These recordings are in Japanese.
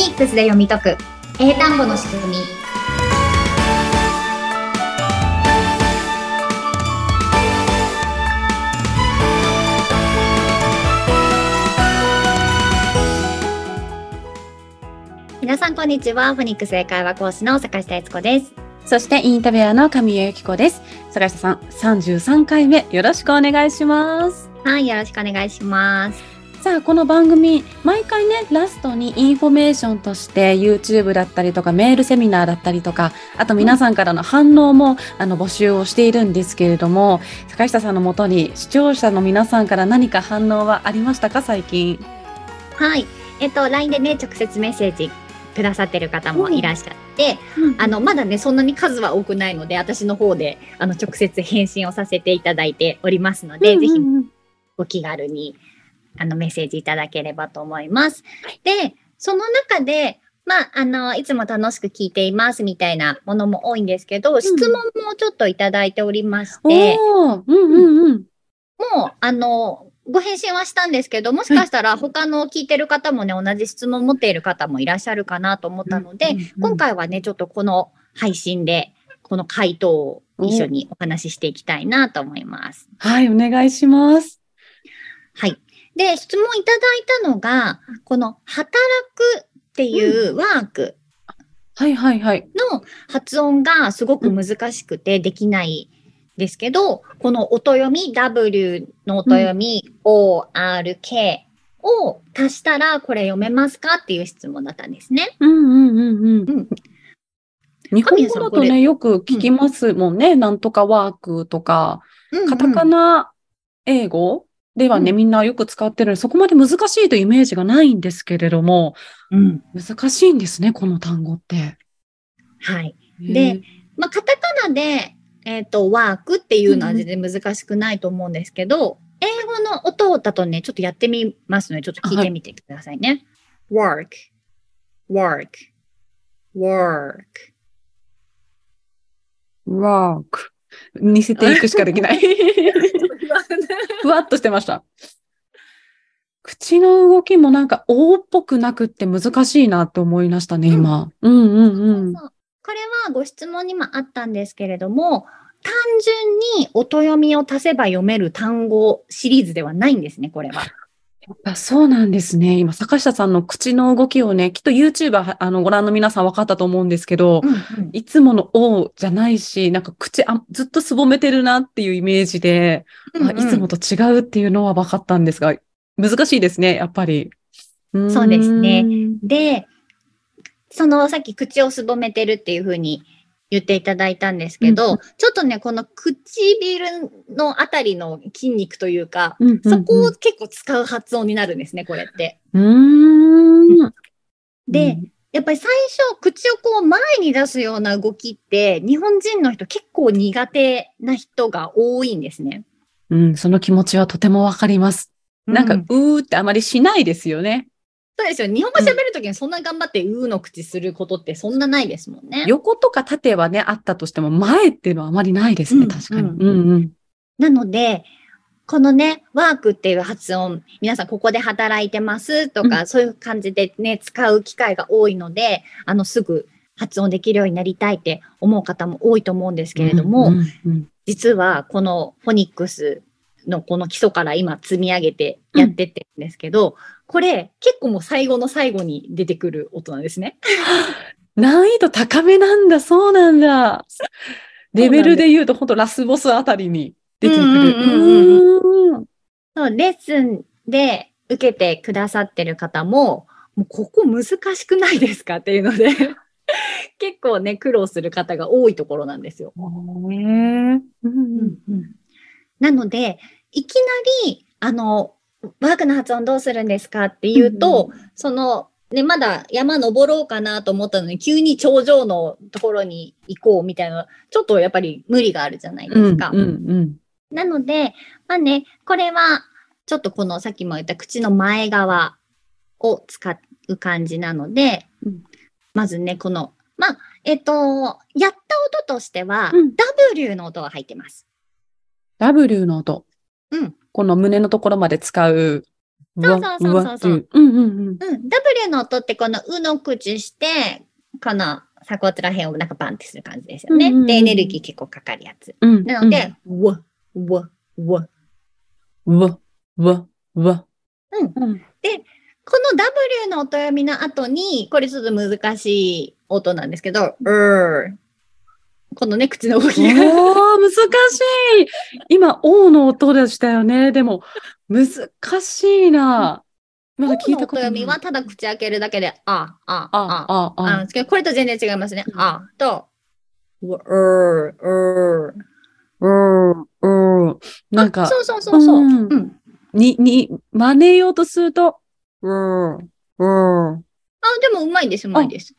ニックスで読み解く。英単語の仕組み。皆さんこんにちは。フォニックス英会話講師の坂下悦子です。そしてインタビュアーの神谷由紀子です。坂下さん、33回目。よろしくお願いします。はいよろしくお願いしますさあ、この番組、毎回ね、ラストにインフォメーションとして YouTube だったりとかメールセミナーだったりとか、あと皆さんからの反応も、あの募集をしているんですけれども、坂下さんのもとに視聴者の皆さんから何か反応はありましたか、最近？はい。えっと LINE でね直接メッセージくださってる方もいらっしゃって、あの、まだね、そんなに数は多くないので、私の方で、あの、直接返信をさせていただいておりますので、ぜひ、ご気軽に、あの、メッセージいただければと思います。で、その中で、まあ、あの、いつも楽しく聞いていますみたいなものも多いんですけど、質問もちょっといただいておりまして、うんうんうん。もう、あの、ご返信はしたんですけど、もしかしたら他の聞いてる方もね、同じ質問を持っている方もいらっしゃるかなと思ったので、うんうんうん今回はね、ちょっとこの配信で、この回答を一緒にお話ししていきたいなと思います。はい、お願いします。はい。で、質問いただいたのが、この働くっていうワークはいはいはい。の発音がすごく難しくてできないですけど、この音読み、W の音読み、O、R、K を足したらこれ読めますかっていう質問だったんですね。うんうんうんうん。うん日本語だとね、よく聞きますもんね。なんとかワークとか、カタカナナ英語ではね、うんみんなよく使ってるそこまで難しいというイメージがないんですけれども、うん。難しいんですね、この単語って。はい。へでー、まあ、カタカナで、えっ、と、ワークっていうのは全然難しくないと思うんですけど、英語の音だとね、ちょっとやってみますので、ちょっと聞いてみてくださいね。work, work, work. ワーク。似せていくしかできない。ふわっとしてました。口の動きもなんか、O っぽくなくって難しいなって思いましたね、今。うんうんうん。そうこれはご質問にもあったんですけれども、単純に音読みを足せば読める単語シリーズではないんですね、これは。やっぱそうなんですね。今、坂下さんの口の動きをね、きっと YouTuber あのご覧の皆さん分かったと思うんですけど、いつもの O じゃないし、なんか口あずっとすぼめてるなっていうイメージで、あいつもと違うっていうのは分かったんですが、難しいですね、やっぱり。ーんそうですね。で、そのさっき口をすぼめてるっていうふうに言っていただいたんですけど、うんちょっとね、この唇のあたりの筋肉というか、うんうんうんそこを結構使う発音になるんですね、これって。うーん。で、やっぱり最初、口をこう前に出すような動きって、日本人の人結構苦手な人が多いんですね。うん、その気持ちはとてもわかります。なんか、ううーってあまりしないですよね。そうですよ。日本語喋るときにそんな頑張ってうーの口することってそんなないですもんね。横とか縦はね、あったとしても、前っていうのはあまりないですね、うん確かに。ううんんうん。なので、このね、ワークっていう発音、皆さんここで働いてますとか、そういう感じでね、使う機会が多いので、あの、すぐ発音できるようになりたいって思う方も多いと思うんですけれども、うんうんうん実はこのフォニックスのこの基礎から今積み上げてやってってるんですけど、これ結構もう最後の最後に出てくる音なんですね。難易度高めなんだ、そうなんだ。レベルで言うと、本当ラスボスあたりに出てくる。レッスンで受けてくださってる方も、もうここ難しくないですかっていうので、結構ね、苦労する方が多いところなんですよ。なので、いきなり、あの、ワークの発音どうするんですかっていうと、その、ね、まだ山登ろうかなと思ったのに、急に頂上のところに行こうみたいな、ちょっとやっぱり無理があるじゃないですか。うんうんなので、まあね、これは、ちょっとこのさっきも言った口の前側を使う感じなので、うんまずね、この、まあ、えっと、やった音としては、うん W の音が入ってます。W の音。うん。この胸のところまで使うそうそうそうそうそう。うんうんうん。うん。W の音ってこのうの口して、この鎖骨ら辺をなんかバンってする感じですよね。うんうんうんで、エネルギー結構かかるやつ。うん。なので、うわ、うわ、うわ。わ、うわ、うわ。うんうん。この W の音読みの後に、これちょっと難しい音なんですけど、うー。このね、口の動おきが。ー、難しい。今、O の音でしたよね。でも、難しいな。まだ聞いたことない。読みはただ口開けるだけで、あ、あ、あ、あ、あ、ああですけど、これと全然違いますねう。んあと、う、うー、うー。うん、うん。なんか、そうそうそうそう。ううんん。に、に、真似ようとすると、うん、うん。あ、でもうまいです、うまいです。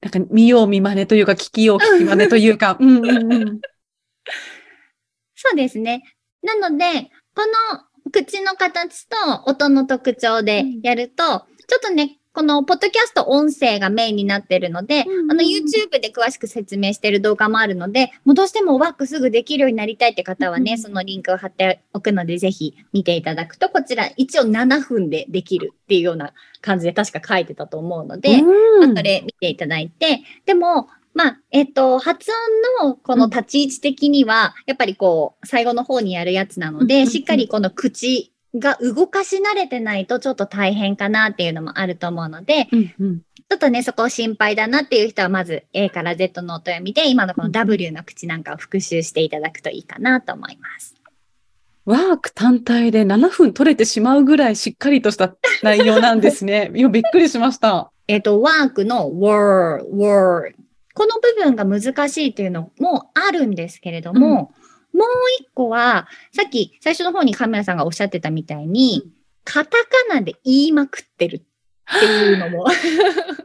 なんか見よう見まねというか、聞きよう聞きまねというか、うんうんうん。そうですね。なので、この口の形と音の特徴でやると、ちょっとね、このポッドキャスト音声がメインになってるので、うんうんあの YouTube で詳しく説明してる動画もあるので、もうどうしてもワークすぐできるようになりたいって方はね、うんそのリンクを貼っておくので、ぜひ見ていただくと、こちら一応7分でできるっていうような感じで確か書いてたと思うので、うん。それ見ていただいて、でも、まあ、えっと、発音のこの立ち位置的には、やっぱりこう、最後の方にやるやつなので、しっかりこの口が動かし慣れてないとちょっと大変かなっていうのもあると思うので、うんうんちょっとね、そこ心配だなっていう人は、まず A から Z の音読みで、今のこの W の口なんかを復習していただくといいかなと思います。ワーク単体で7分取れてしまうぐらいしっかりとした内容なんですね。今びっくりしました。えっ、と、ワークの word, word。この部分が難しいというのもあるんですけれども、もう一個は、さっき最初の方にカメラさんがおっしゃってたみたいに、カタカナで言いまくってるっていうのも。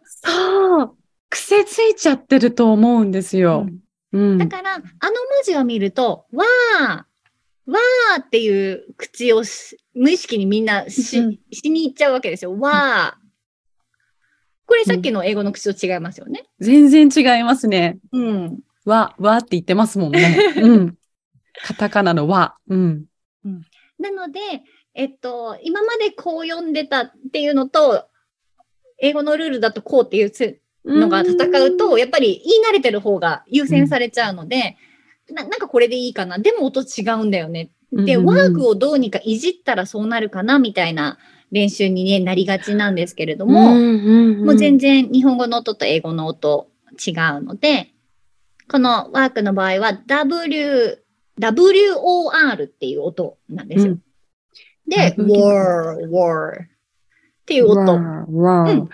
そう。癖ついちゃってると思うんですよ。うん。だから、あの文字を見ると、わー、わーっていう口をし無意識にみんなし,、うんしに行っちゃうわけですよ。わー。これさっきの英語の口と違いますよね。全然違いますね。うん。わ、わって言ってますもんね。うん。カタカナのわ。うん。なので、えっと、今までこう読んでたっていうのと、英語のルールだとこうっていうつのが戦うと、やっぱり言い慣れてる方が優先されちゃうので、ななんかこれでいいかな。でも音違うんだよね。で、うんワークをどうにかいじったらそうなるかなみたいな練習に、ね、なりがちなんですけれども、うんうんうんもう全然日本語の音と英語の音違うので、このワークの場合は W、WOR っていう音なんですよ。うんで、war, war っていう音。あ、わうんそう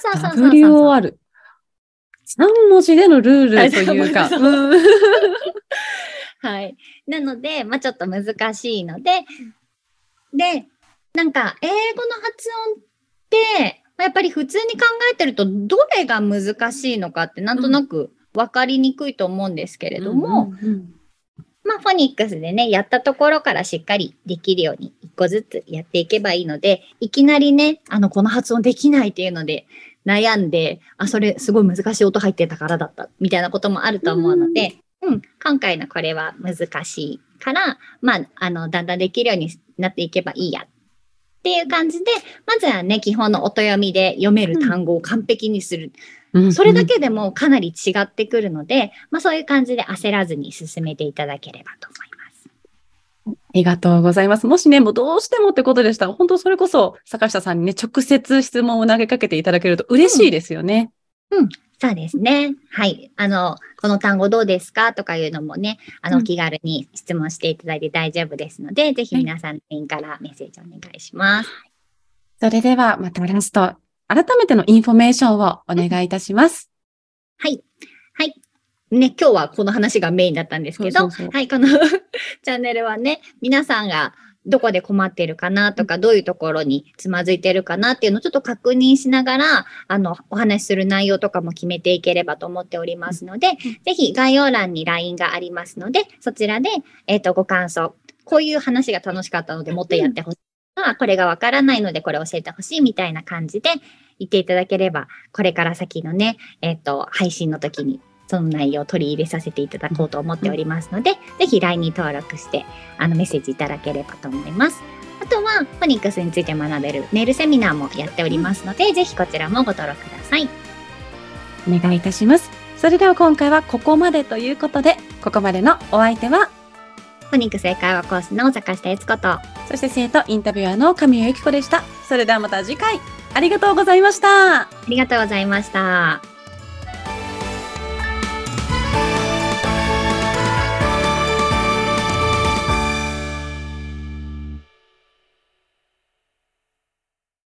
そうそうそうそう。WOR。三文字でのルールというか。はい。なので、まあちょっと難しいので、で、なんか、英語の発音って、まあやっぱり普通に考えてると、どれが難しいのかってなんとなく分かりにくいと思うんですけれども、うんうんまあ、フォニックスでね、やったところからしっかりできるように一個ずつやっていけばいいので、いきなりね、あの、この発音できないっていうので悩んで、あ、それすごい難しい音入ってたからだった、みたいなこともあると思うので、うん、今回のこれは難しいから、まあ、あの、だんだんできるようになっていけばいいや。っていう感じで、まずはね、基本の音読みで読める単語を完璧にする。うんそれだけでもかなり違ってくるので、まあそういう感じで焦らずに進めていただければと思います。ありがとうございます。もしね、もうどうしてもってことでしたら、本当それこそ坂下さんにね、直接質問を投げかけていただけると嬉しいですよね。そうですね。はい。あの、この単語どうですかとかいうのもね、あの、うん気軽に質問していただいて大丈夫ですので、ぜひ皆さん LINE からメッセージお願いします。それでは、またラスト、改めてのインフォメーションをお願いいたします。はい。はい。ね、今日はこの話がメインだったんですけど、はい、この チャンネルはね、皆さんがどこで困っているかなとか、どういうところにつまずいてるかなっていうのをちょっと確認しながら、あの、お話しする内容とかも決めていければと思っておりますので、ぜひ概要欄に LINE がありますので、そちらで、えっ、と、ご感想、こういう話が楽しかったのでもっとやってほしい。あこれがわからないのでこれ教えてほしいみたいな感じで言っていただければ、これから先のね、えっ、と、配信の時にその内容を取り入れさせていただこうと思っておりますので、ぜひ LINE に登録して、あのメッセージいただければと思います。あとは、フォニックスについて学べるネイルセミナーもやっておりますので、ぜひこちらもご登録ください。お願いいたします。それでは今回はここまでということで、ここまでのお相手は、フォニックス英会話コースの坂下悦子と、そして生徒インタビュアーの神谷由紀子でした。それではまた次回、ありがとうございました。ありがとうございました。